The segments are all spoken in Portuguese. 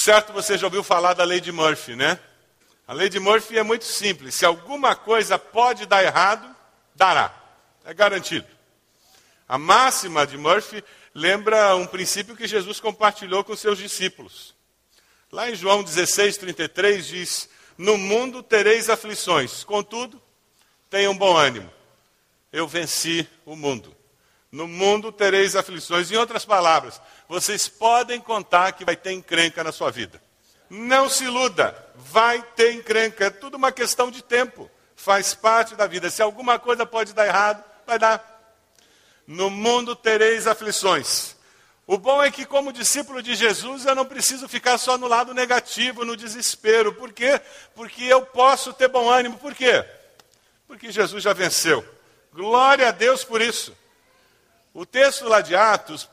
Certo, você já ouviu falar da lei de Murphy, né? A lei de Murphy é muito simples. Se alguma coisa pode dar errado, dará. É garantido. A máxima de Murphy lembra um princípio que Jesus compartilhou com seus discípulos. Lá em João 16, 33 diz: No mundo tereis aflições, contudo, tenham bom ânimo. Eu venci o mundo. No mundo tereis aflições. Em outras palavras, vocês podem contar que vai ter encrenca na sua vida. Não se iluda, vai ter encrenca. É tudo uma questão de tempo. Faz parte da vida. Se alguma coisa pode dar errado, vai dar. No mundo tereis aflições. O bom é que, como discípulo de Jesus, eu não preciso ficar só no lado negativo, no desespero. Por quê? Porque eu posso ter bom ânimo. Por quê? Porque Jesus já venceu. Glória a Deus por isso. O texto lá de Atos,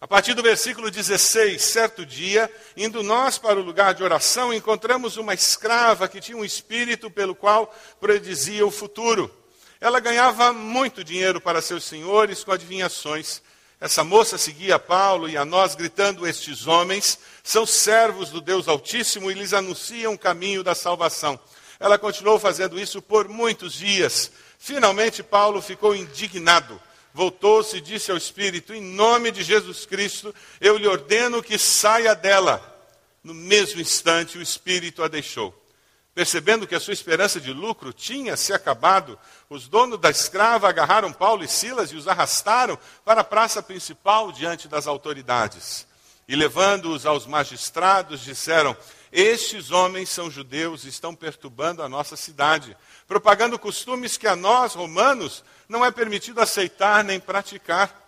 a partir do versículo 16, certo dia, indo nós para o lugar de oração, encontramos uma escrava que tinha um espírito pelo qual predizia o futuro. Ela ganhava muito dinheiro para seus senhores com adivinhações. Essa moça seguia Paulo e a nós, gritando: Estes homens são servos do Deus Altíssimo e lhes anunciam o caminho da salvação. Ela continuou fazendo isso por muitos dias. Finalmente, Paulo ficou indignado voltou-se e disse ao espírito: Em nome de Jesus Cristo, eu lhe ordeno que saia dela. No mesmo instante, o espírito a deixou. Percebendo que a sua esperança de lucro tinha se acabado, os donos da escrava agarraram Paulo e Silas e os arrastaram para a praça principal diante das autoridades. E levando-os aos magistrados, disseram: Estes homens são judeus e estão perturbando a nossa cidade, propagando costumes que a nós, romanos, não é permitido aceitar nem praticar.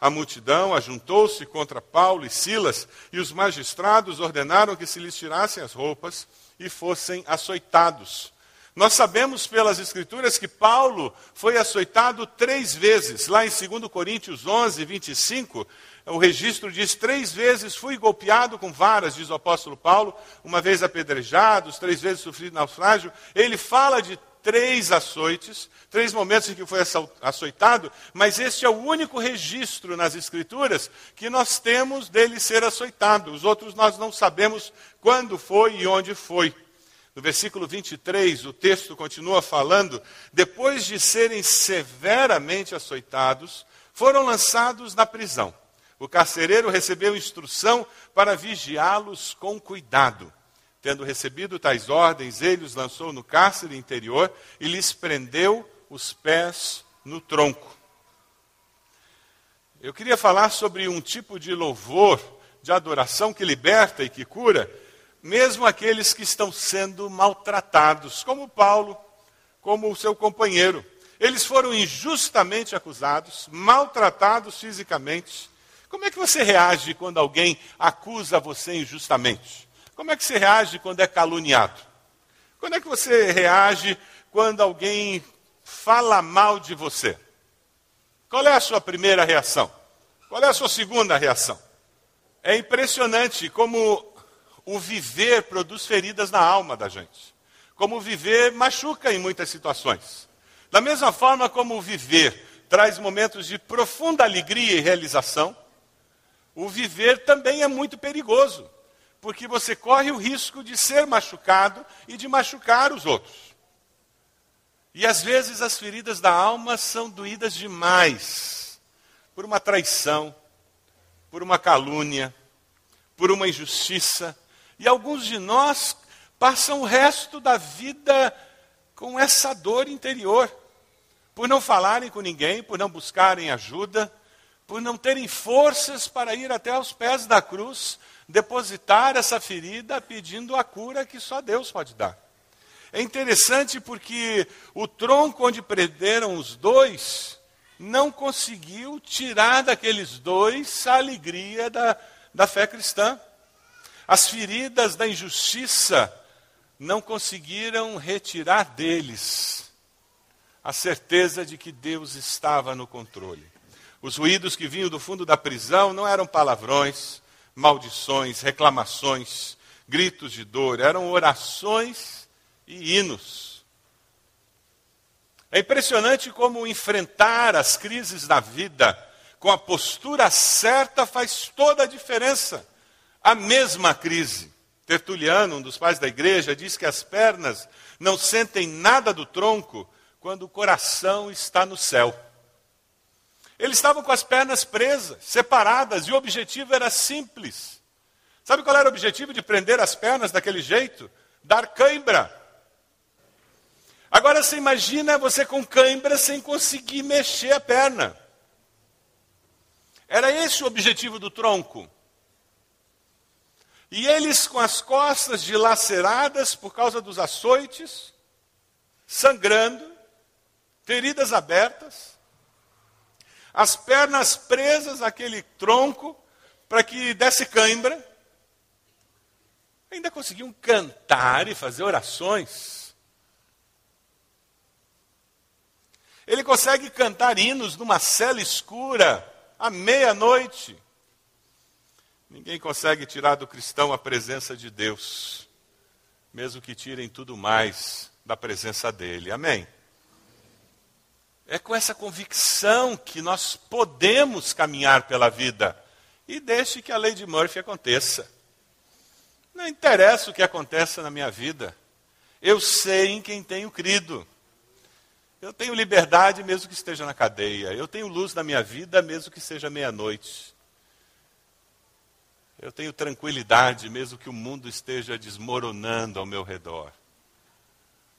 A multidão ajuntou-se contra Paulo e Silas, e os magistrados ordenaram que se lhes tirassem as roupas e fossem açoitados. Nós sabemos pelas Escrituras que Paulo foi açoitado três vezes. Lá em 2 Coríntios 11, 25, o registro diz: três vezes fui golpeado com varas, diz o apóstolo Paulo, uma vez apedrejado, três vezes sofri naufrágio. Ele fala de três açoites, três momentos em que foi açoitado, mas este é o único registro nas Escrituras que nós temos dele ser açoitado. Os outros nós não sabemos quando foi e onde foi. No versículo 23, o texto continua falando: depois de serem severamente açoitados, foram lançados na prisão. O carcereiro recebeu instrução para vigiá-los com cuidado. Tendo recebido tais ordens, ele os lançou no cárcere interior e lhes prendeu os pés no tronco. Eu queria falar sobre um tipo de louvor, de adoração que liberta e que cura, mesmo aqueles que estão sendo maltratados, como Paulo, como o seu companheiro. Eles foram injustamente acusados, maltratados fisicamente. Como é que você reage quando alguém acusa você injustamente? Como é que você reage quando é caluniado? Quando é que você reage quando alguém fala mal de você? Qual é a sua primeira reação? Qual é a sua segunda reação? É impressionante como o viver produz feridas na alma da gente. Como viver machuca em muitas situações. Da mesma forma como o viver traz momentos de profunda alegria e realização, o viver também é muito perigoso, porque você corre o risco de ser machucado e de machucar os outros. E às vezes as feridas da alma são doídas demais por uma traição, por uma calúnia, por uma injustiça, e alguns de nós passam o resto da vida com essa dor interior, por não falarem com ninguém, por não buscarem ajuda, por não terem forças para ir até aos pés da cruz, depositar essa ferida pedindo a cura que só Deus pode dar. É interessante porque o tronco onde prenderam os dois não conseguiu tirar daqueles dois a alegria da, da fé cristã. As feridas da injustiça não conseguiram retirar deles a certeza de que Deus estava no controle. Os ruídos que vinham do fundo da prisão não eram palavrões, maldições, reclamações, gritos de dor, eram orações e hinos. É impressionante como enfrentar as crises da vida com a postura certa faz toda a diferença a mesma crise. Tertuliano, um dos pais da igreja, diz que as pernas não sentem nada do tronco quando o coração está no céu. Eles estavam com as pernas presas, separadas, e o objetivo era simples. Sabe qual era o objetivo de prender as pernas daquele jeito? Dar cãibra. Agora você imagina você com cãibra sem conseguir mexer a perna. Era esse o objetivo do tronco. E eles com as costas dilaceradas por causa dos açoites, sangrando, feridas abertas, as pernas presas àquele tronco para que desse cãibra. Ainda conseguiam cantar e fazer orações. Ele consegue cantar hinos numa cela escura, à meia-noite. Ninguém consegue tirar do cristão a presença de Deus, mesmo que tirem tudo mais da presença dele. Amém? É com essa convicção que nós podemos caminhar pela vida e deixe que a lei de Murphy aconteça. Não interessa o que aconteça na minha vida, eu sei em quem tenho crido. Eu tenho liberdade mesmo que esteja na cadeia, eu tenho luz na minha vida mesmo que seja meia-noite. Eu tenho tranquilidade, mesmo que o mundo esteja desmoronando ao meu redor.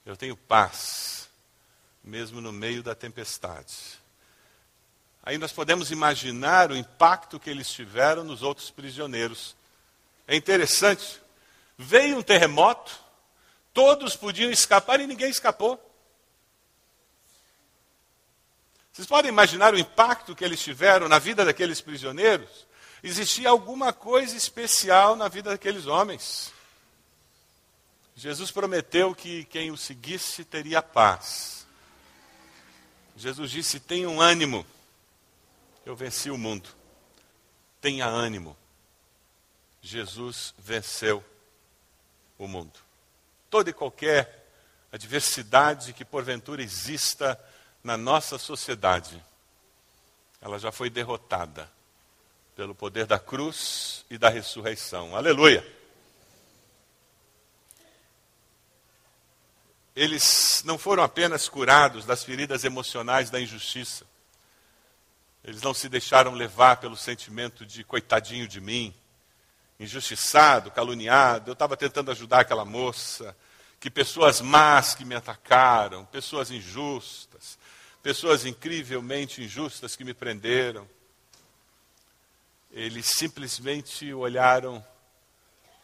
Eu tenho paz, mesmo no meio da tempestade. Aí nós podemos imaginar o impacto que eles tiveram nos outros prisioneiros. É interessante. Veio um terremoto, todos podiam escapar e ninguém escapou. Vocês podem imaginar o impacto que eles tiveram na vida daqueles prisioneiros? existia alguma coisa especial na vida daqueles homens. Jesus prometeu que quem o seguisse teria paz. Jesus disse: tenham ânimo, eu venci o mundo. Tenha ânimo. Jesus venceu o mundo. Toda e qualquer adversidade que porventura exista na nossa sociedade, ela já foi derrotada pelo poder da cruz e da ressurreição. Aleluia! Eles não foram apenas curados das feridas emocionais da injustiça. Eles não se deixaram levar pelo sentimento de coitadinho de mim, injustiçado, caluniado. Eu estava tentando ajudar aquela moça, que pessoas más que me atacaram, pessoas injustas, pessoas incrivelmente injustas que me prenderam eles simplesmente olharam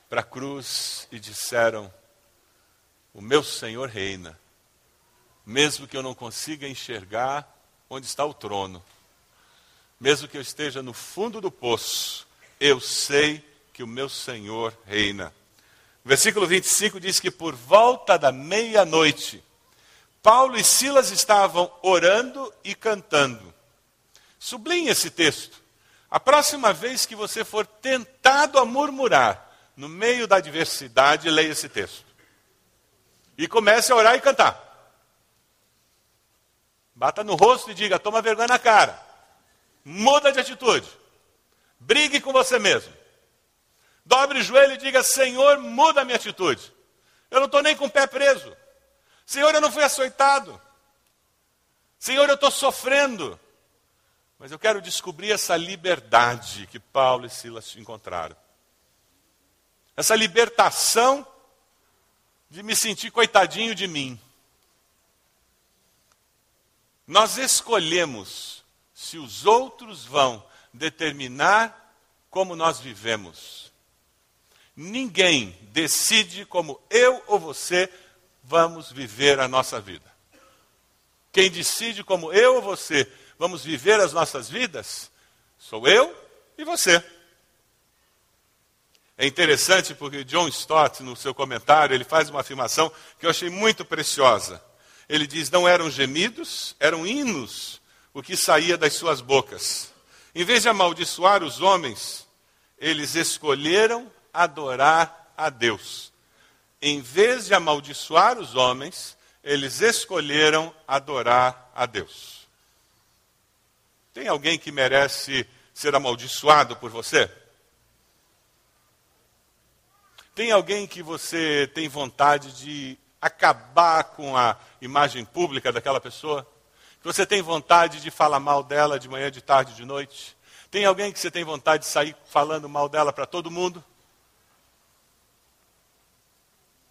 para a cruz e disseram: O meu Senhor reina, mesmo que eu não consiga enxergar onde está o trono, mesmo que eu esteja no fundo do poço, eu sei que o meu Senhor reina. Versículo 25 diz que por volta da meia-noite, Paulo e Silas estavam orando e cantando. Sublinhe esse texto. A próxima vez que você for tentado a murmurar no meio da adversidade, leia esse texto. E comece a orar e cantar. Bata no rosto e diga: toma vergonha na cara. Muda de atitude. Brigue com você mesmo. Dobre o joelho e diga: Senhor, muda a minha atitude. Eu não estou nem com o pé preso. Senhor, eu não fui açoitado. Senhor, eu estou sofrendo. Mas eu quero descobrir essa liberdade que Paulo e Silas encontraram. Essa libertação de me sentir coitadinho de mim. Nós escolhemos se os outros vão determinar como nós vivemos. Ninguém decide como eu ou você vamos viver a nossa vida. Quem decide como eu ou você vamos viver as nossas vidas, sou eu e você. É interessante porque John Stott, no seu comentário, ele faz uma afirmação que eu achei muito preciosa. Ele diz: não eram gemidos, eram hinos o que saía das suas bocas. Em vez de amaldiçoar os homens, eles escolheram adorar a Deus. Em vez de amaldiçoar os homens, eles escolheram adorar a Deus. Tem alguém que merece ser amaldiçoado por você? Tem alguém que você tem vontade de acabar com a imagem pública daquela pessoa? Que você tem vontade de falar mal dela de manhã, de tarde, de noite? Tem alguém que você tem vontade de sair falando mal dela para todo mundo?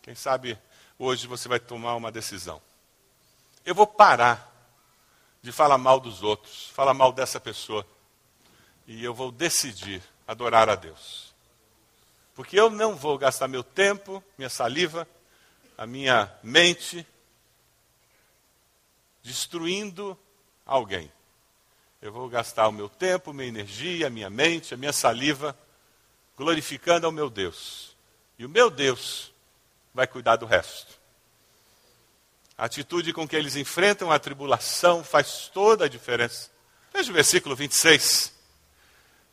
Quem sabe hoje você vai tomar uma decisão. Eu vou parar de falar mal dos outros, falar mal dessa pessoa. E eu vou decidir adorar a Deus. Porque eu não vou gastar meu tempo, minha saliva, a minha mente destruindo alguém. Eu vou gastar o meu tempo, minha energia, a minha mente, a minha saliva, glorificando ao meu Deus. E o meu Deus vai cuidar do resto. A atitude com que eles enfrentam a tribulação faz toda a diferença. Veja o versículo 26.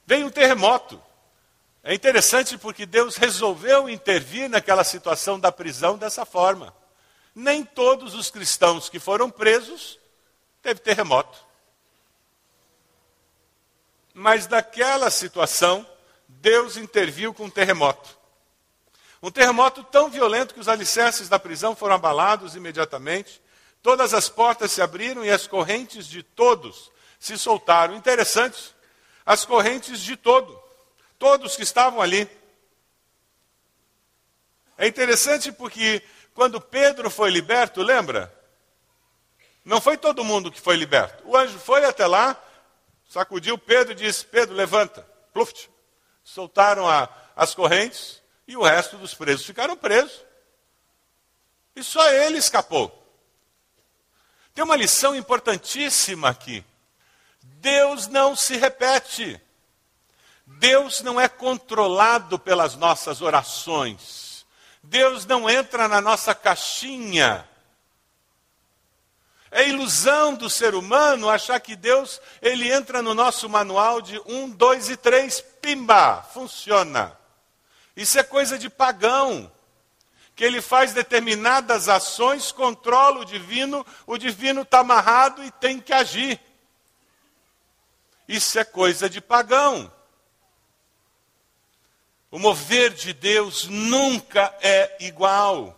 Veio um terremoto. É interessante porque Deus resolveu intervir naquela situação da prisão dessa forma. Nem todos os cristãos que foram presos teve terremoto. Mas daquela situação, Deus interviu com um terremoto. Um terremoto tão violento que os alicerces da prisão foram abalados imediatamente. Todas as portas se abriram e as correntes de todos se soltaram. Interessante, as correntes de todo, todos que estavam ali. É interessante porque quando Pedro foi liberto, lembra? Não foi todo mundo que foi liberto. O anjo foi até lá, sacudiu Pedro e disse: Pedro, levanta. Pluft. Soltaram a, as correntes e o resto dos presos ficaram presos. E só ele escapou. Tem uma lição importantíssima aqui. Deus não se repete. Deus não é controlado pelas nossas orações. Deus não entra na nossa caixinha. É ilusão do ser humano achar que Deus ele entra no nosso manual de um, dois e três, pimba, funciona. Isso é coisa de pagão. Que ele faz determinadas ações, controla o divino, o divino está amarrado e tem que agir. Isso é coisa de pagão. O mover de Deus nunca é igual.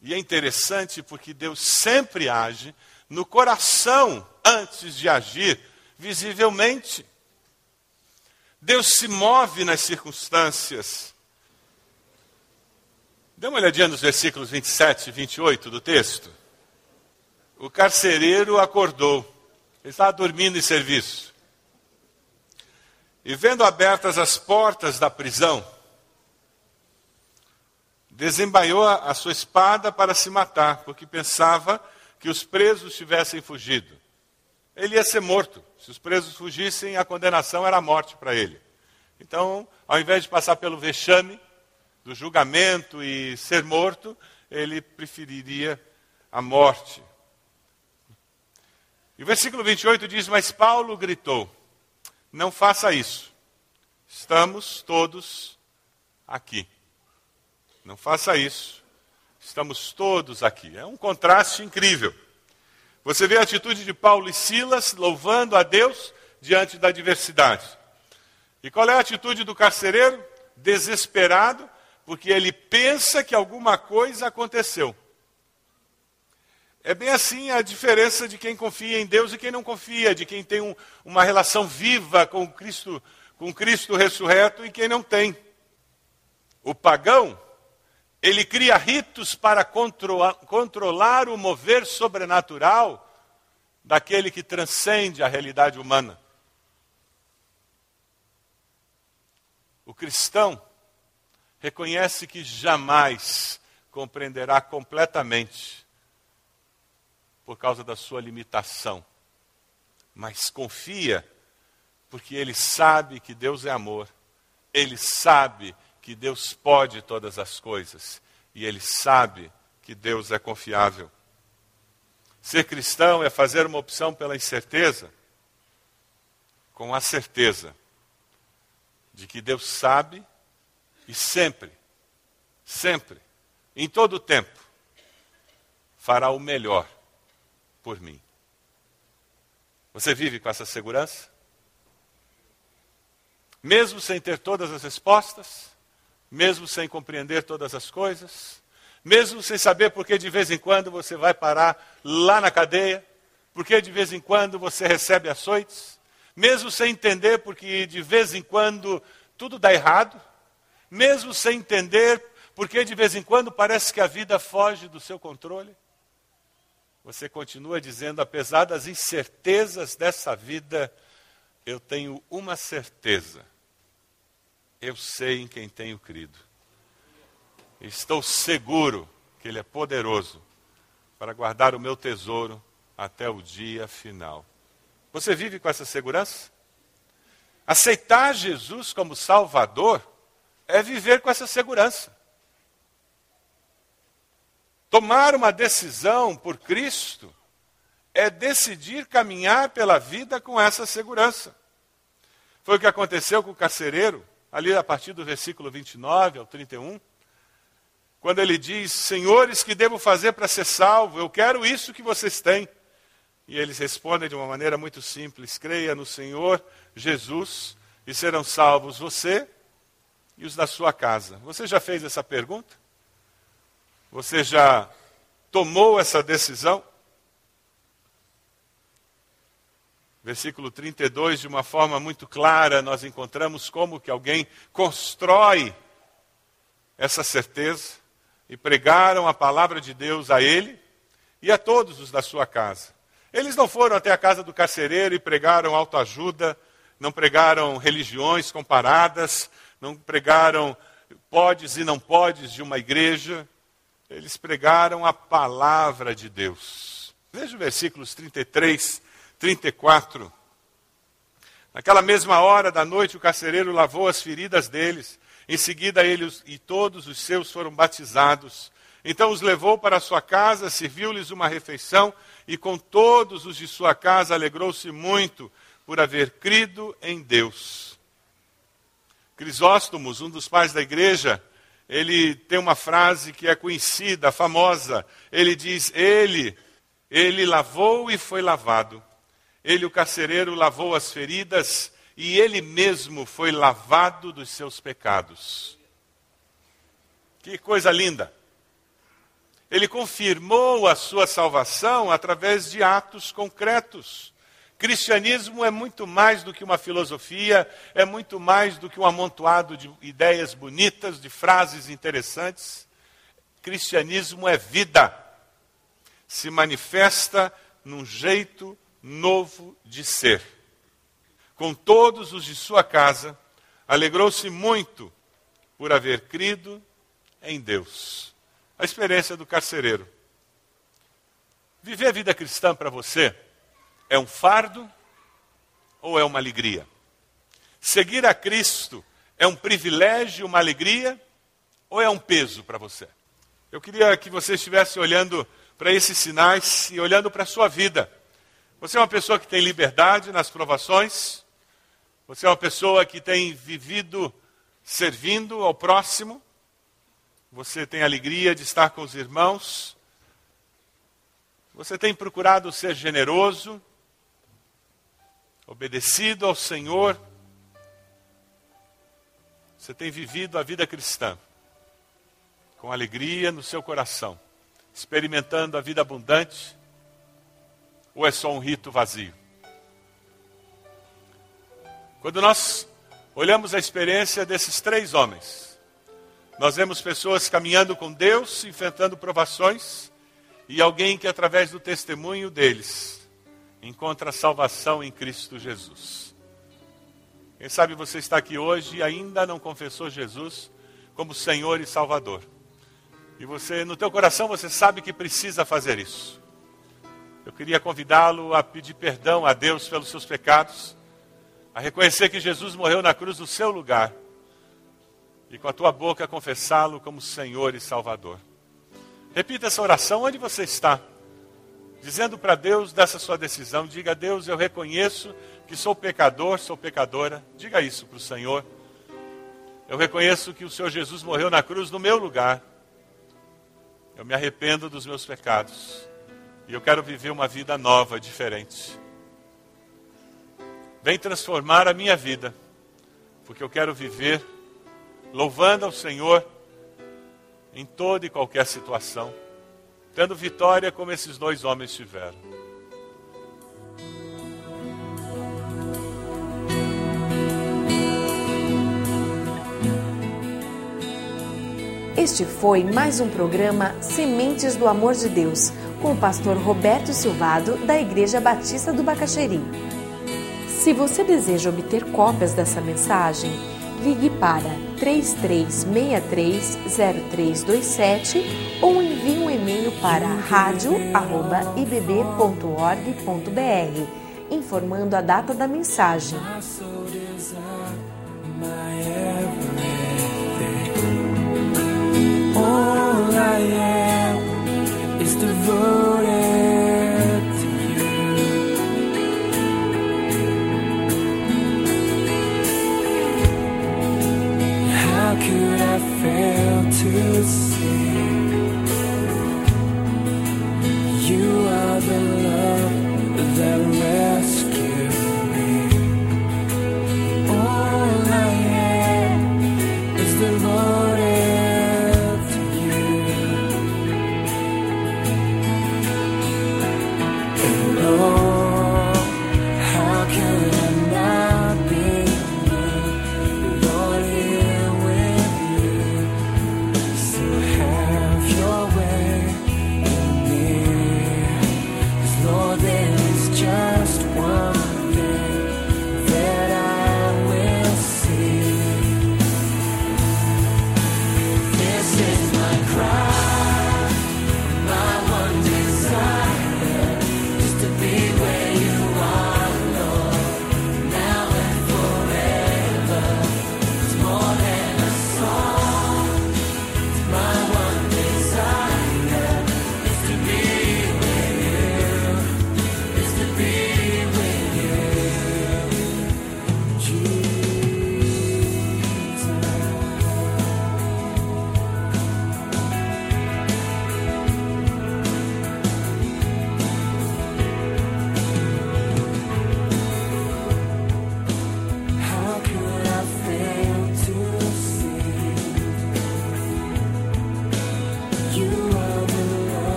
E é interessante porque Deus sempre age no coração antes de agir visivelmente. Deus se move nas circunstâncias. Dê uma olhadinha nos versículos 27 e 28 do texto. O carcereiro acordou. Ele estava dormindo em serviço. E vendo abertas as portas da prisão, desembaiou a sua espada para se matar, porque pensava que os presos tivessem fugido. Ele ia ser morto. Se os presos fugissem, a condenação era a morte para ele. Então, ao invés de passar pelo vexame do julgamento e ser morto, ele preferiria a morte. E o versículo 28 diz: Mas Paulo gritou: Não faça isso. Estamos todos aqui. Não faça isso. Estamos todos aqui. É um contraste incrível. Você vê a atitude de Paulo e Silas louvando a Deus diante da adversidade. E qual é a atitude do carcereiro? Desesperado, porque ele pensa que alguma coisa aconteceu. É bem assim a diferença de quem confia em Deus e quem não confia, de quem tem um, uma relação viva com Cristo, com Cristo ressurreto e quem não tem. O pagão, ele cria ritos para controlar, controlar o mover sobrenatural daquele que transcende a realidade humana. O cristão reconhece que jamais compreenderá completamente por causa da sua limitação, mas confia porque ele sabe que Deus é amor, ele sabe que Deus pode todas as coisas e ele sabe que Deus é confiável. Ser cristão é fazer uma opção pela incerteza com a certeza de que Deus sabe e sempre, sempre, em todo o tempo, fará o melhor por mim. Você vive com essa segurança? Mesmo sem ter todas as respostas, mesmo sem compreender todas as coisas, mesmo sem saber por que de vez em quando você vai parar lá na cadeia, porque de vez em quando você recebe açoites, mesmo sem entender porque de vez em quando tudo dá errado, mesmo sem entender porque de vez em quando parece que a vida foge do seu controle você continua dizendo, apesar das incertezas dessa vida, eu tenho uma certeza. Eu sei em quem tenho crido. Estou seguro que Ele é poderoso para guardar o meu tesouro até o dia final. Você vive com essa segurança? Aceitar Jesus como Salvador é viver com essa segurança. Tomar uma decisão por Cristo é decidir caminhar pela vida com essa segurança. Foi o que aconteceu com o carcereiro, ali a partir do versículo 29 ao 31, quando ele diz: Senhores, que devo fazer para ser salvo? Eu quero isso que vocês têm. E eles respondem de uma maneira muito simples: creia no Senhor Jesus e serão salvos você e os da sua casa. Você já fez essa pergunta? Você já tomou essa decisão? Versículo 32, de uma forma muito clara, nós encontramos como que alguém constrói essa certeza e pregaram a palavra de Deus a ele e a todos os da sua casa. Eles não foram até a casa do carcereiro e pregaram autoajuda, não pregaram religiões comparadas, não pregaram podes e não podes de uma igreja. Eles pregaram a palavra de Deus. Veja os versículos 33, 34. Naquela mesma hora da noite, o carcereiro lavou as feridas deles. Em seguida, ele e todos os seus foram batizados. Então os levou para sua casa, serviu-lhes uma refeição, e com todos os de sua casa alegrou-se muito por haver crido em Deus. Crisóstomos, um dos pais da igreja, ele tem uma frase que é conhecida, famosa. Ele diz: Ele, ele lavou e foi lavado. Ele, o carcereiro, lavou as feridas e ele mesmo foi lavado dos seus pecados. Que coisa linda! Ele confirmou a sua salvação através de atos concretos. Cristianismo é muito mais do que uma filosofia, é muito mais do que um amontoado de ideias bonitas, de frases interessantes. Cristianismo é vida. Se manifesta num jeito novo de ser. Com todos os de sua casa, alegrou-se muito por haver crido em Deus. A experiência do carcereiro. Viver a vida cristã para você é um fardo ou é uma alegria? Seguir a Cristo é um privilégio, uma alegria ou é um peso para você? Eu queria que você estivesse olhando para esses sinais e olhando para a sua vida. Você é uma pessoa que tem liberdade nas provações, você é uma pessoa que tem vivido servindo ao próximo, você tem alegria de estar com os irmãos, você tem procurado ser generoso, obedecido ao Senhor, você tem vivido a vida cristã com alegria no seu coração, experimentando a vida abundante, ou é só um rito vazio? Quando nós olhamos a experiência desses três homens, nós vemos pessoas caminhando com Deus, enfrentando provações, e alguém que, através do testemunho deles, encontra salvação em Cristo Jesus. Quem sabe você está aqui hoje e ainda não confessou Jesus como Senhor e Salvador. E você, no teu coração, você sabe que precisa fazer isso. Eu queria convidá-lo a pedir perdão a Deus pelos seus pecados, a reconhecer que Jesus morreu na cruz no seu lugar e com a tua boca confessá-lo como Senhor e Salvador. Repita essa oração onde você está, dizendo para Deus dessa sua decisão: diga a Deus, eu reconheço que sou pecador, sou pecadora. Diga isso para o Senhor. Eu reconheço que o Senhor Jesus morreu na cruz no meu lugar eu me arrependo dos meus pecados. E eu quero viver uma vida nova, diferente. Vem transformar a minha vida, porque eu quero viver louvando ao Senhor em toda e qualquer situação, tendo vitória como esses dois homens tiveram. Este foi mais um programa Sementes do Amor de Deus, com o pastor Roberto Silvado, da Igreja Batista do Bacaxeri. Se você deseja obter cópias dessa mensagem, ligue para 33630327 ou envie e-mail para radio@ibb.org.br, informando a data da mensagem.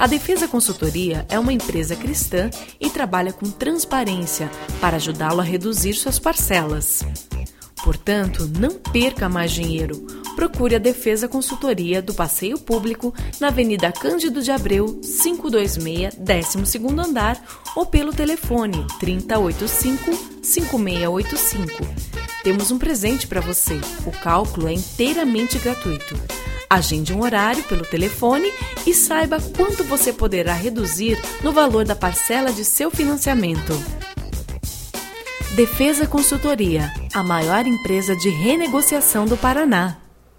A Defesa Consultoria é uma empresa cristã e trabalha com transparência para ajudá-lo a reduzir suas parcelas. Portanto, não perca mais dinheiro. Procure a Defesa Consultoria do Passeio Público na Avenida Cândido de Abreu, 526, 12º andar ou pelo telefone 3085-5685. Temos um presente para você. O cálculo é inteiramente gratuito. Agende um horário pelo telefone e saiba quanto você poderá reduzir no valor da parcela de seu financiamento. Defesa Consultoria, a maior empresa de renegociação do Paraná.